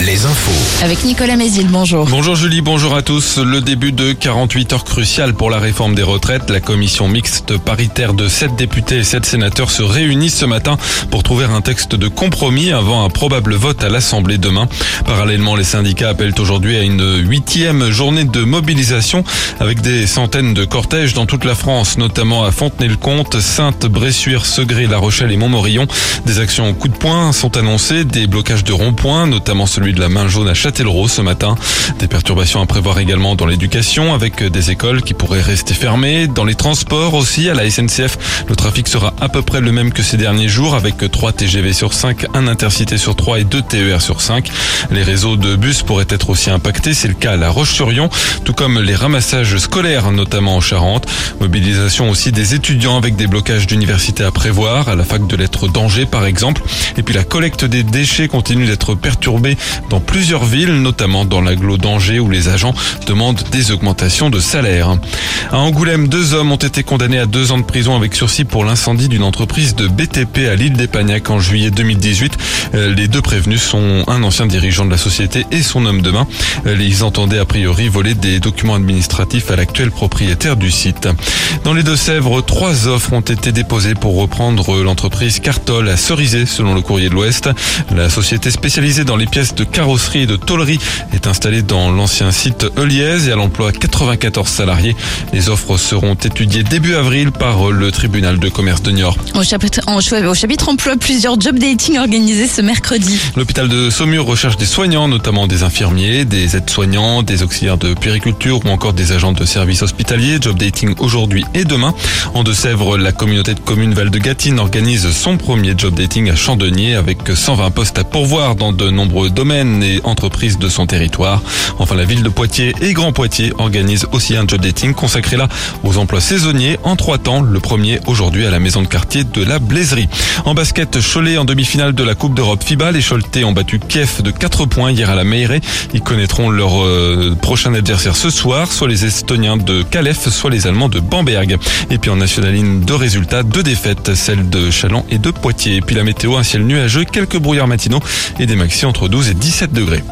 les infos. Avec Nicolas Mézil, bonjour. Bonjour Julie, bonjour à tous. Le début de 48 heures cruciales pour la réforme des retraites. La commission mixte paritaire de 7 députés et 7 sénateurs se réunit ce matin pour trouver un texte de compromis avant un probable vote à l'Assemblée demain. Parallèlement, les syndicats appellent aujourd'hui à une huitième journée de mobilisation avec des centaines de cortèges dans toute la France, notamment à Fontenay-le-Comte, Sainte, Bressuire, Segré, La Rochelle et Montmorillon. Des actions au coup de poing sont annoncées, des blocages de ronds-points, notamment celui de la main jaune à Châtellerault ce matin. Des perturbations à prévoir également dans l'éducation avec des écoles qui pourraient rester fermées. Dans les transports aussi, à la SNCF, le trafic sera à peu près le même que ces derniers jours avec 3 TGV sur 5, un intercité sur 3 et 2 TER sur 5. Les réseaux de bus pourraient être aussi impactés. C'est le cas à La Roche-sur-Yon, tout comme les ramassages scolaires, notamment en Charente. Mobilisation aussi des étudiants avec des blocages d'université à prévoir, à la fac de lettres d'Angers par exemple. Et puis la collecte des déchets continue d'être perturbée dans plusieurs villes, notamment dans l'agglo d'Angers où les agents demandent des augmentations de salaire. À Angoulême, deux hommes ont été condamnés à deux ans de prison avec sursis pour l'incendie d'une entreprise de BTP à l'île d'Epagnac en juillet 2018. Euh, les deux prévenus sont un ancien dirigeant de la société et son homme de main. Euh, ils entendaient a priori voler des documents administratifs à l'actuel propriétaire du site. Dans les Deux-Sèvres, trois offres ont été déposées pour reprendre l'entreprise Cartol à Cerizay, selon le courrier de l'Ouest. La société spécialisée dans les pièces de carrosserie et de tôlerie est installée dans l'ancien site Euliez et elle emploie 94 salariés. Les offres seront étudiées début avril par le tribunal de commerce de Niort. Au chapitre, en, au chapitre emploi, plusieurs job dating organisés ce mercredi. L'hôpital de Saumur recherche des soignants, notamment des infirmiers, des aides-soignants, des auxiliaires de puériculture ou encore des agents de services hospitaliers. Job dating aujourd'hui et demain. En Deux-Sèvres, la communauté de communes Val de Gatine organise son premier job dating à Chandonnier avec 120 postes à pourvoir dans de nombreux domaines et entreprises de son territoire. Enfin, la ville de Poitiers et Grand Poitiers organisent aussi un job dating consacré là aux emplois saisonniers en trois temps. Le premier aujourd'hui à la maison de quartier de la Blaiserie. En basket, Cholet en demi-finale de la Coupe d'Europe FIBA. Les Choletais ont battu Kiev de 4 points hier à la Meirée. Ils connaîtront leur euh, prochain adversaire ce soir, soit les Estoniens de Calef, soit les Allemands de Bamberg. Et puis en nationaline, deux résultats, deux défaites, celles de Chaland et de Poitiers. Et puis la météo, un ciel nuageux, quelques brouillards matinaux et des maxi entre 12 et 17 degrés.